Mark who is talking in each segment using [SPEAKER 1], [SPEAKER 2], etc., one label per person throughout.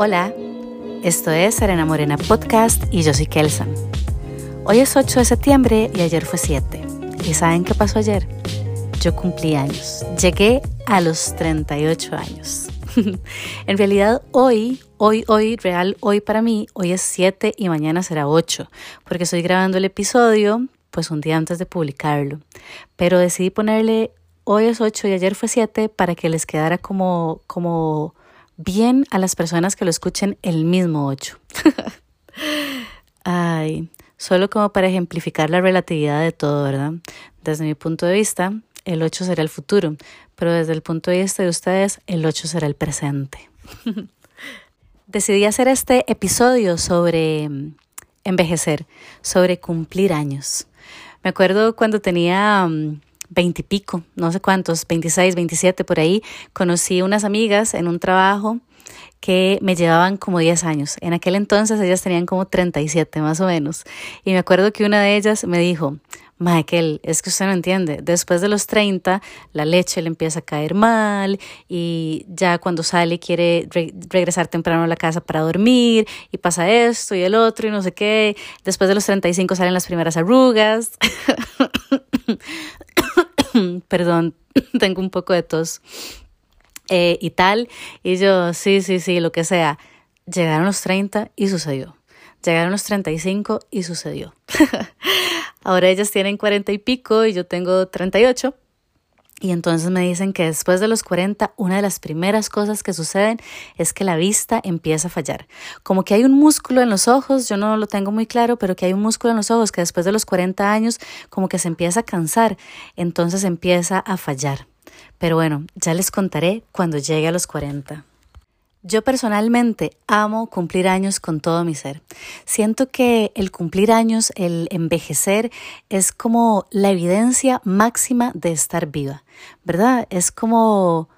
[SPEAKER 1] Hola, esto es Serena Morena Podcast y yo soy Kelsan. Hoy es 8 de septiembre y ayer fue 7. ¿Y saben qué pasó ayer? Yo cumplí años. Llegué a los 38 años. en realidad hoy, hoy, hoy, real, hoy para mí, hoy es 7 y mañana será 8, porque estoy grabando el episodio pues un día antes de publicarlo. Pero decidí ponerle hoy es 8 y ayer fue 7 para que les quedara como, como bien a las personas que lo escuchen el mismo 8. Ay, solo como para ejemplificar la relatividad de todo, ¿verdad? Desde mi punto de vista, el 8 será el futuro, pero desde el punto de vista de ustedes, el 8 será el presente. Decidí hacer este episodio sobre mm, envejecer, sobre cumplir años. Me acuerdo cuando tenía mm, veintipico, no sé cuántos, 26, 27 por ahí, conocí unas amigas en un trabajo que me llevaban como 10 años. En aquel entonces ellas tenían como 37 más o menos. Y me acuerdo que una de ellas me dijo, Michael, es que usted no entiende, después de los 30 la leche le empieza a caer mal y ya cuando sale quiere regresar temprano a la casa para dormir y pasa esto y el otro y no sé qué. Después de los 35 salen las primeras arrugas. Perdón, tengo un poco de tos. Eh, y tal. Y yo, sí, sí, sí, lo que sea. Llegaron los 30 y sucedió. Llegaron los 35 y sucedió. Ahora ellas tienen 40 y pico y yo tengo 38. Y entonces me dicen que después de los 40, una de las primeras cosas que suceden es que la vista empieza a fallar. Como que hay un músculo en los ojos, yo no lo tengo muy claro, pero que hay un músculo en los ojos que después de los 40 años como que se empieza a cansar, entonces empieza a fallar. Pero bueno, ya les contaré cuando llegue a los 40. Yo personalmente amo cumplir años con todo mi ser. Siento que el cumplir años, el envejecer, es como la evidencia máxima de estar viva, ¿verdad? Es como,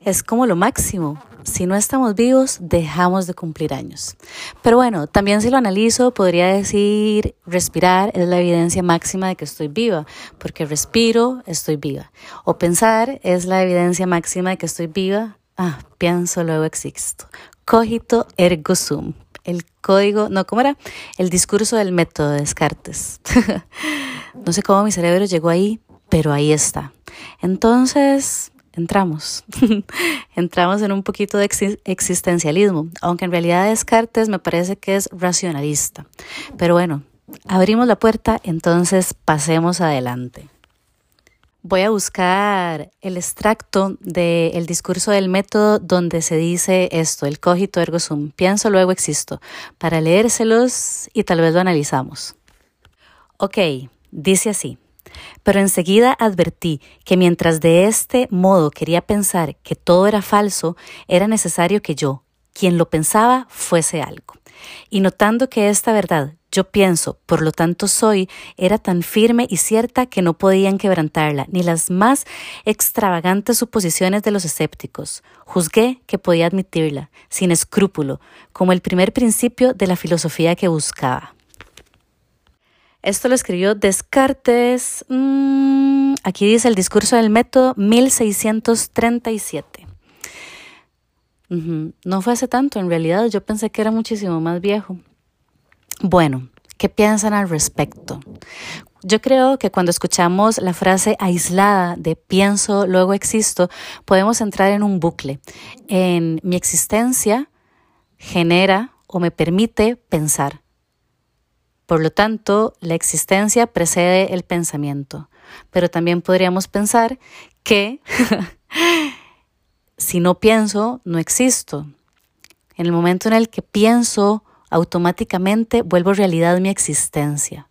[SPEAKER 1] es como lo máximo. Si no estamos vivos, dejamos de cumplir años. Pero bueno, también si lo analizo, podría decir respirar es la evidencia máxima de que estoy viva, porque respiro, estoy viva. O pensar es la evidencia máxima de que estoy viva, Ah, pienso, luego existo. Cogito ergo sum. El código, no, ¿cómo era? El discurso del método de Descartes. no sé cómo mi cerebro llegó ahí, pero ahí está. Entonces, entramos. entramos en un poquito de existencialismo, aunque en realidad Descartes me parece que es racionalista. Pero bueno, abrimos la puerta, entonces pasemos adelante. Voy a buscar el extracto del discurso del método donde se dice esto, el cogito ergo sum, pienso luego existo, para leérselos y tal vez lo analizamos. Ok, dice así. Pero enseguida advertí que mientras de este modo quería pensar que todo era falso, era necesario que yo, quien lo pensaba, fuese algo. Y notando que esta verdad yo pienso, por lo tanto soy, era tan firme y cierta que no podían quebrantarla, ni las más extravagantes suposiciones de los escépticos. Juzgué que podía admitirla, sin escrúpulo, como el primer principio de la filosofía que buscaba. Esto lo escribió Descartes, mm, aquí dice el discurso del método 1637. No fue hace tanto, en realidad yo pensé que era muchísimo más viejo. Bueno, ¿qué piensan al respecto? Yo creo que cuando escuchamos la frase aislada de pienso, luego existo, podemos entrar en un bucle. En mi existencia genera o me permite pensar. Por lo tanto, la existencia precede el pensamiento. Pero también podríamos pensar que si no pienso, no existo. En el momento en el que pienso automáticamente vuelvo realidad mi existencia.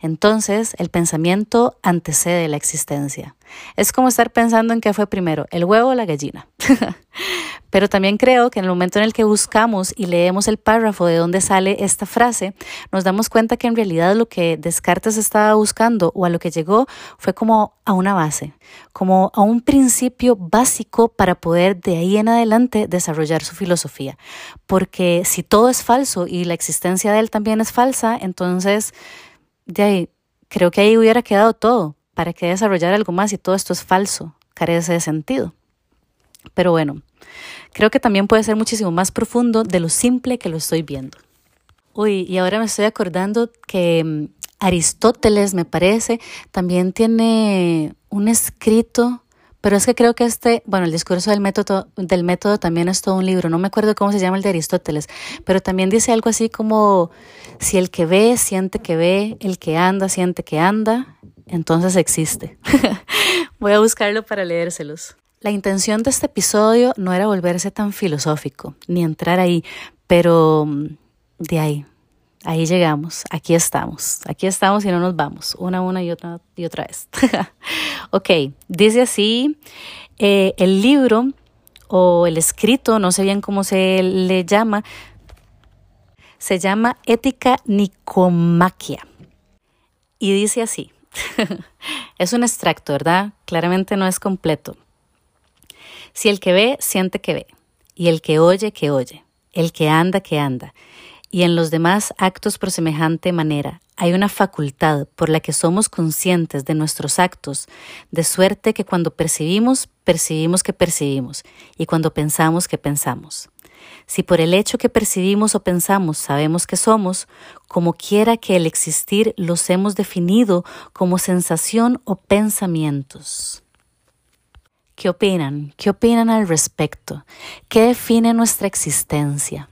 [SPEAKER 1] Entonces el pensamiento antecede la existencia. Es como estar pensando en qué fue primero, el huevo o la gallina. Pero también creo que en el momento en el que buscamos y leemos el párrafo de donde sale esta frase, nos damos cuenta que en realidad lo que Descartes estaba buscando o a lo que llegó fue como a una base, como a un principio básico para poder de ahí en adelante desarrollar su filosofía. Porque si todo es falso y la existencia de él también es falsa, entonces de ahí creo que ahí hubiera quedado todo. ¿Para qué desarrollar algo más si todo esto es falso? Carece de sentido. Pero bueno, creo que también puede ser muchísimo más profundo de lo simple que lo estoy viendo. Uy, y ahora me estoy acordando que mm, Aristóteles, me parece, también tiene un escrito pero es que creo que este, bueno, el discurso del método, del método también es todo un libro. No me acuerdo cómo se llama el de Aristóteles, pero también dice algo así como, si el que ve siente que ve, el que anda siente que anda, entonces existe. Voy a buscarlo para leérselos. La intención de este episodio no era volverse tan filosófico, ni entrar ahí, pero mm, de ahí, ahí llegamos, aquí estamos, aquí estamos y no nos vamos, una, una y otra y otra vez. ok, dice así, eh, el libro o el escrito, no sé bien cómo se le llama, se llama Ética Nicomaquia. Y dice así, es un extracto, ¿verdad? Claramente no es completo. Si el que ve, siente que ve, y el que oye, que oye, el que anda, que anda, y en los demás actos por semejante manera. Hay una facultad por la que somos conscientes de nuestros actos, de suerte que cuando percibimos, percibimos que percibimos, y cuando pensamos que pensamos. Si por el hecho que percibimos o pensamos sabemos que somos, como quiera que el existir los hemos definido como sensación o pensamientos. ¿Qué opinan? ¿Qué opinan al respecto? ¿Qué define nuestra existencia?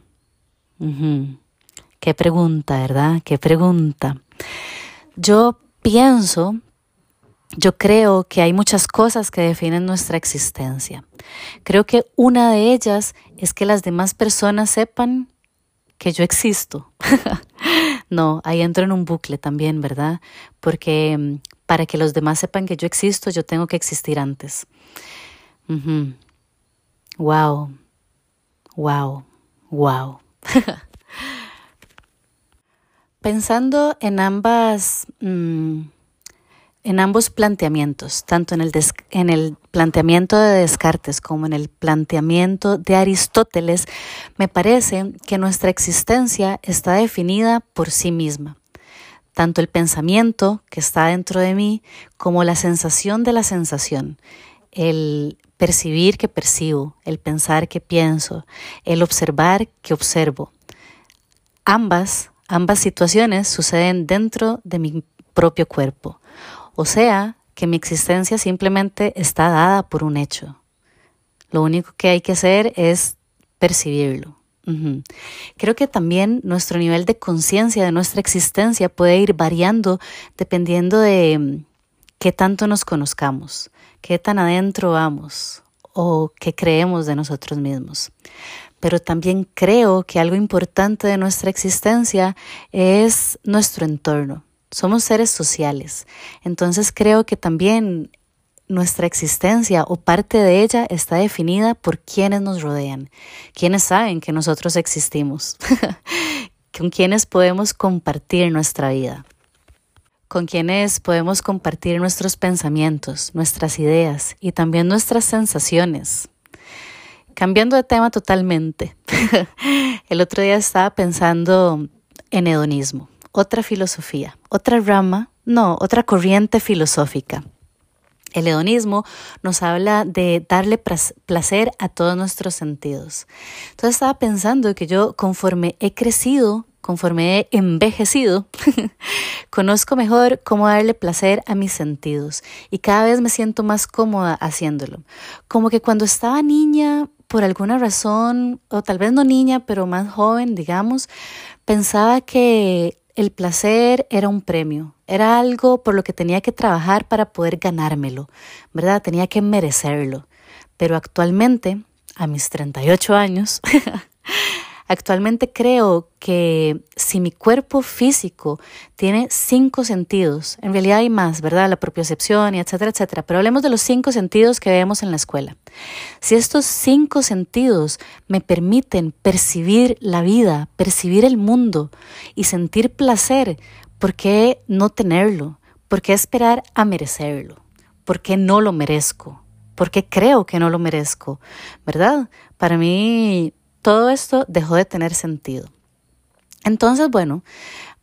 [SPEAKER 1] Qué pregunta, ¿verdad? Qué pregunta. Yo pienso, yo creo que hay muchas cosas que definen nuestra existencia. Creo que una de ellas es que las demás personas sepan que yo existo. no, ahí entro en un bucle también, ¿verdad? Porque mm, para que los demás sepan que yo existo, yo tengo que existir antes. Wow, wow, wow. Pensando en ambas, mm, en ambos planteamientos, tanto en el planteamiento de Descartes como en el planteamiento de Aristóteles, me parece que nuestra existencia está definida por sí misma. Tanto el pensamiento que está dentro de mí como la sensación de la sensación, el percibir que percibo, el pensar que pienso, el observar que observo. Ambas Ambas situaciones suceden dentro de mi propio cuerpo, o sea, que mi existencia simplemente está dada por un hecho. Lo único que hay que hacer es percibirlo. Creo que también nuestro nivel de conciencia de nuestra existencia puede ir variando dependiendo de mm, qué tanto nos conozcamos, qué tan adentro vamos o qué creemos de nosotros mismos. Pero también creo que algo importante de nuestra existencia es nuestro entorno. Somos seres sociales, entonces creo que también nuestra existencia o parte de ella está definida por quienes nos rodean, quienes saben que nosotros existimos, con quienes podemos compartir nuestra vida, con quienes podemos compartir nuestros pensamientos, nuestras ideas y también nuestras sensaciones. Cambiando de tema totalmente, el otro día estaba pensando en hedonismo, otra filosofía, otra rama, no, otra corriente filosófica. El hedonismo nos habla de darle placer a todos nuestros sentidos. Entonces estaba pensando que yo conforme he crecido, conforme he envejecido, conozco mejor cómo darle placer a mis sentidos y cada vez me siento más cómoda haciéndolo. Como que cuando estaba niña por alguna razón, o tal vez no niña, pero más joven, digamos, pensaba que el placer era un premio, era algo por lo que tenía que trabajar para poder ganármelo, ¿verdad? Tenía que merecerlo. Pero actualmente, a mis 38 años, Actualmente creo que si mi cuerpo físico tiene cinco sentidos, en realidad hay más, ¿verdad? La propiocepción y etcétera, etcétera, pero hablemos de los cinco sentidos que vemos en la escuela. Si estos cinco sentidos me permiten percibir la vida, percibir el mundo y sentir placer, ¿por qué no tenerlo? ¿Por qué esperar a merecerlo? ¿Por qué no lo merezco? ¿Por qué creo que no lo merezco? ¿Verdad? Para mí todo esto dejó de tener sentido. Entonces, bueno,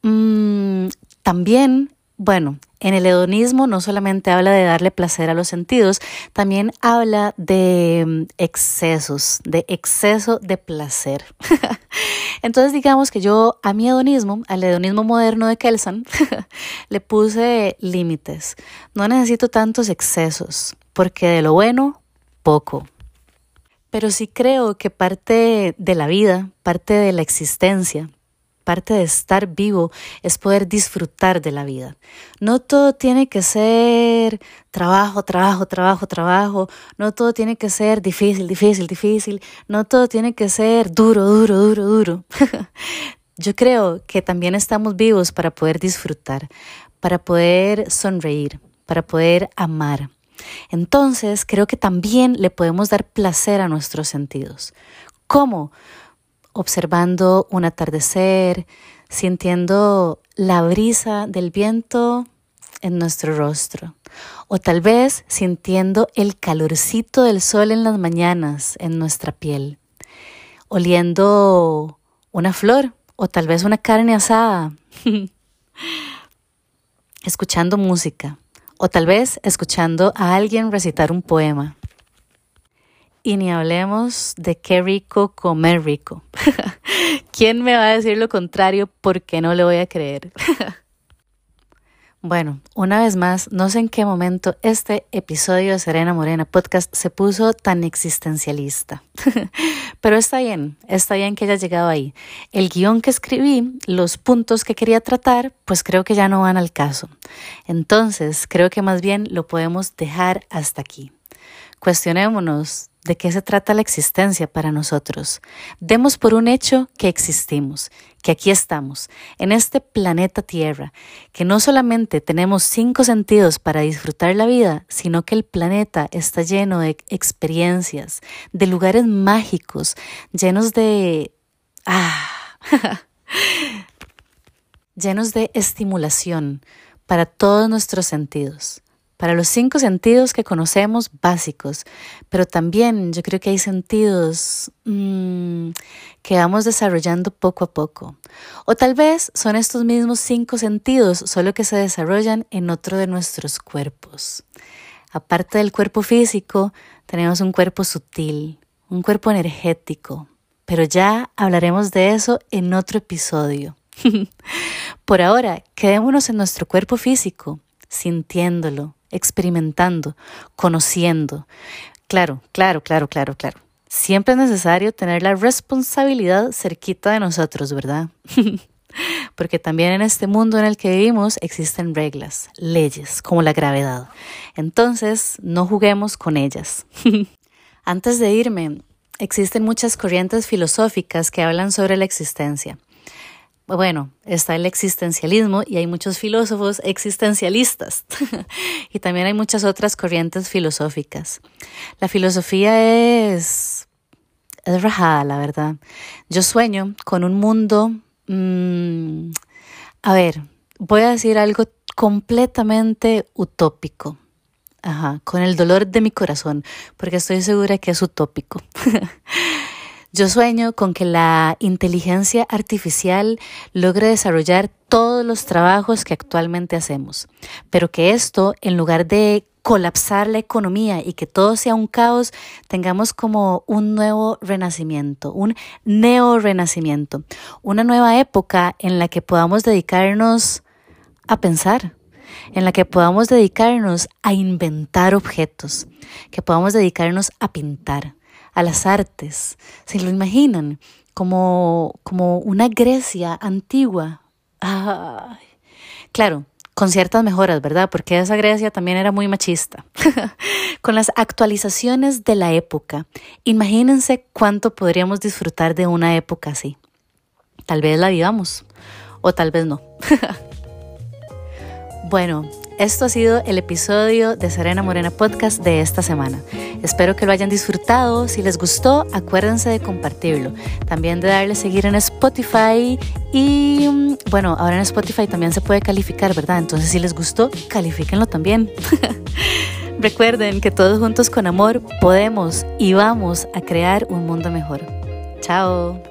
[SPEAKER 1] mm, también, bueno, En el hedonismo no solamente habla de darle placer a los sentidos, también habla de mm, excesos, de exceso de placer. Entonces digamos que yo a mi hedonismo, al hedonismo moderno de Kelsan, le puse límites. No necesito tantos excesos, porque de lo bueno, poco. Pero sí creo que parte de la vida, parte de la existencia, parte de estar vivo es poder disfrutar de la vida. No todo tiene que ser trabajo, trabajo, trabajo, trabajo. No todo tiene que ser difícil, difícil, difícil. No todo tiene que ser duro, duro, duro, duro. Yo creo que también estamos vivos para poder disfrutar, para poder sonreír, para poder amar. Entonces, creo que también le podemos dar placer a nuestros sentidos. ¿Cómo? observando un atardecer, sintiendo la brisa del viento en nuestro rostro, o tal vez sintiendo el calorcito del sol en las mañanas en nuestra piel, oliendo una flor o tal vez una carne asada, escuchando música o tal vez escuchando a alguien recitar un poema. Y ni hablemos de qué rico comer rico. ¿Quién me va a decir lo contrario porque no le voy a creer? Bueno, una vez más, no sé en qué momento este episodio de Serena Morena Podcast se puso tan existencialista. Pero está bien, está bien que haya llegado ahí. El guion que escribí, los puntos que quería tratar, pues creo que ya no van al caso. Entonces, creo que más bien lo podemos dejar hasta aquí. Cuestionémonos de qué se trata la existencia para nosotros. Demos por un hecho que existimos, que aquí estamos, en este planeta Tierra, que no solamente tenemos cinco sentidos para disfrutar la vida, sino que el planeta está lleno de experiencias, de lugares mágicos, llenos de... Ah, llenos de estimulación para todos nuestros sentidos para los cinco sentidos que conocemos básicos, pero también yo creo que hay sentidos mm, que vamos desarrollando poco a poco. O tal vez son estos mismos cinco sentidos, solo que se desarrollan en otro de nuestros cuerpos. Aparte del cuerpo físico, tenemos un cuerpo sutil, un cuerpo energético, pero ya hablaremos de eso en otro episodio. Por ahora, quedémonos en nuestro cuerpo físico, sintiéndolo, experimentando, conociendo. Claro, claro, claro, claro, claro. Siempre es necesario tener la responsabilidad cerquita de nosotros, ¿verdad? Porque también en este mundo en el que vivimos existen reglas, leyes, como la gravedad. Entonces, no juguemos con ellas. Antes de irme, existen muchas corrientes filosóficas que hablan sobre la existencia bueno, está el existencialismo y hay muchos filósofos existencialistas y también hay muchas otras corrientes filosóficas. La filosofía es, es rajada, la verdad. Yo sueño con un mundo, mm, a ver, voy a decir algo completamente utópico. Ajá, con el dolor de mi corazón, porque estoy segura que es utópico. Yo sueño con que la inteligencia artificial logre desarrollar todos los trabajos que actualmente hacemos, pero que esto, en lugar de colapsar la economía y que todo sea un caos, tengamos como un nuevo renacimiento, un neo-renacimiento, una nueva época en la que podamos dedicarnos a pensar, en la que podamos dedicarnos a inventar objetos, que podamos dedicarnos a pintar, a las artes. ¿Se lo imaginan? Como, como una Grecia antigua. Claro, con ciertas mejoras, ¿verdad? Porque esa Grecia también era muy machista. con las actualizaciones de la época, imagínense cuánto podríamos disfrutar de una época así. Tal vez la vivamos o tal vez no. bueno, esto ha sido el episodio de Serena Morena Podcast de esta semana. Espero que lo hayan disfrutado. Si les gustó, acuérdense de compartirlo. También de darle seguir en Spotify. Y mm, bueno, ahora en Spotify también se puede calificar, ¿verdad? Entonces, si les gustó, califíquenlo también. Recuerden que todos juntos con amor podemos y vamos a crear un mundo mejor. Chao.